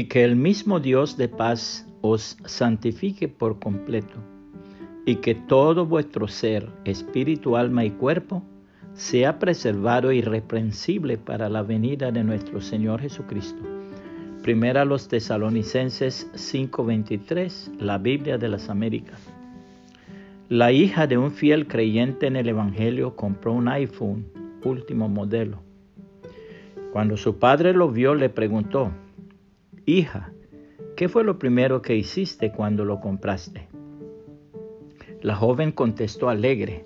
y que el mismo Dios de paz os santifique por completo, y que todo vuestro ser, espíritu, alma y cuerpo, sea preservado irreprensible para la venida de nuestro Señor Jesucristo. Primera los Tesalonicenses 5:23, la Biblia de las Américas. La hija de un fiel creyente en el Evangelio compró un iPhone último modelo. Cuando su padre lo vio le preguntó, Hija, ¿qué fue lo primero que hiciste cuando lo compraste? La joven contestó alegre,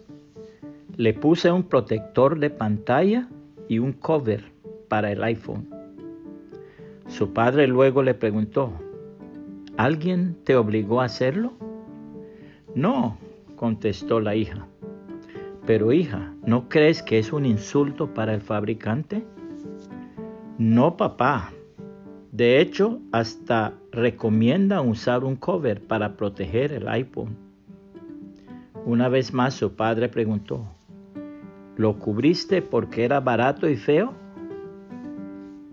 le puse un protector de pantalla y un cover para el iPhone. Su padre luego le preguntó, ¿alguien te obligó a hacerlo? No, contestó la hija. Pero hija, ¿no crees que es un insulto para el fabricante? No, papá. De hecho, hasta recomienda usar un cover para proteger el iPhone. Una vez más su padre preguntó, ¿Lo cubriste porque era barato y feo?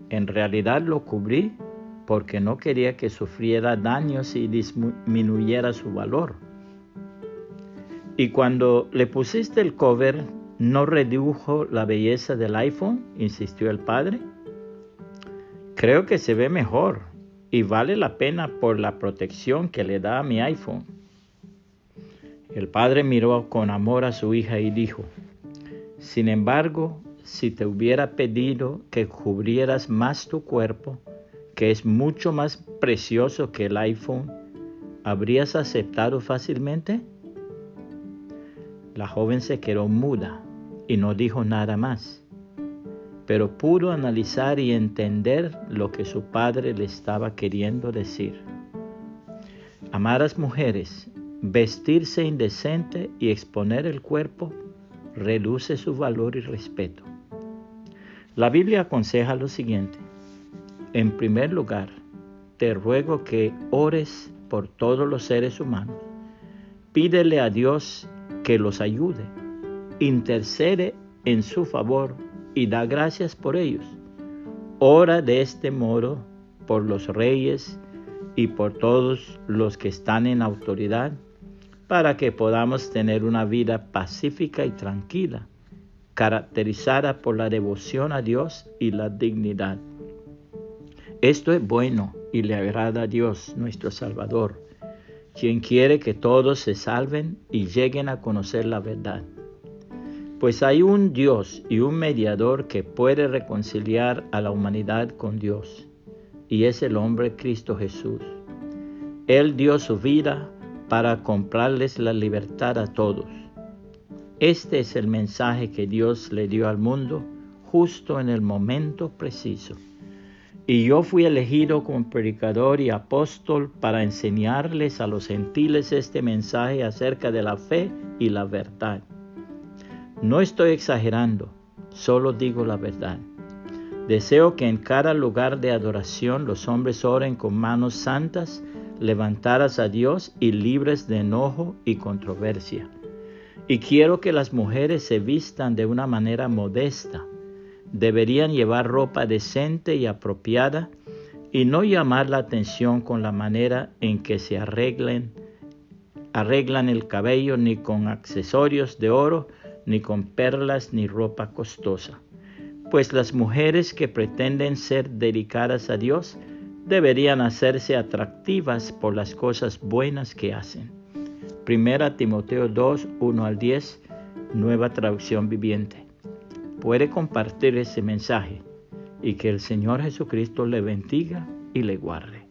En realidad lo cubrí porque no quería que sufriera daños y disminuyera su valor. Y cuando le pusiste el cover, ¿no redujo la belleza del iPhone? insistió el padre. Creo que se ve mejor y vale la pena por la protección que le da a mi iPhone. El padre miró con amor a su hija y dijo, sin embargo, si te hubiera pedido que cubrieras más tu cuerpo, que es mucho más precioso que el iPhone, ¿habrías aceptado fácilmente? La joven se quedó muda y no dijo nada más, pero pudo analizar y entender lo que su padre le estaba queriendo decir. Amar mujeres, vestirse indecente y exponer el cuerpo reduce su valor y respeto. La Biblia aconseja lo siguiente. En primer lugar, te ruego que ores por todos los seres humanos. Pídele a Dios que los ayude. Intercede en su favor y da gracias por ellos. Ora de este modo por los reyes y por todos los que están en autoridad para que podamos tener una vida pacífica y tranquila, caracterizada por la devoción a Dios y la dignidad. Esto es bueno y le agrada a Dios, nuestro Salvador, quien quiere que todos se salven y lleguen a conocer la verdad. Pues hay un Dios y un mediador que puede reconciliar a la humanidad con Dios, y es el hombre Cristo Jesús. Él dio su vida para comprarles la libertad a todos. Este es el mensaje que Dios le dio al mundo justo en el momento preciso. Y yo fui elegido como predicador y apóstol para enseñarles a los gentiles este mensaje acerca de la fe y la verdad. No estoy exagerando, solo digo la verdad. Deseo que en cada lugar de adoración los hombres oren con manos santas levantaras a Dios y libres de enojo y controversia. Y quiero que las mujeres se vistan de una manera modesta. Deberían llevar ropa decente y apropiada y no llamar la atención con la manera en que se arreglen, arreglan el cabello ni con accesorios de oro, ni con perlas, ni ropa costosa. Pues las mujeres que pretenden ser dedicadas a Dios deberían hacerse atractivas por las cosas buenas que hacen. Primera Timoteo 2, 1 al 10, nueva traducción viviente. Puede compartir ese mensaje y que el Señor Jesucristo le bendiga y le guarde.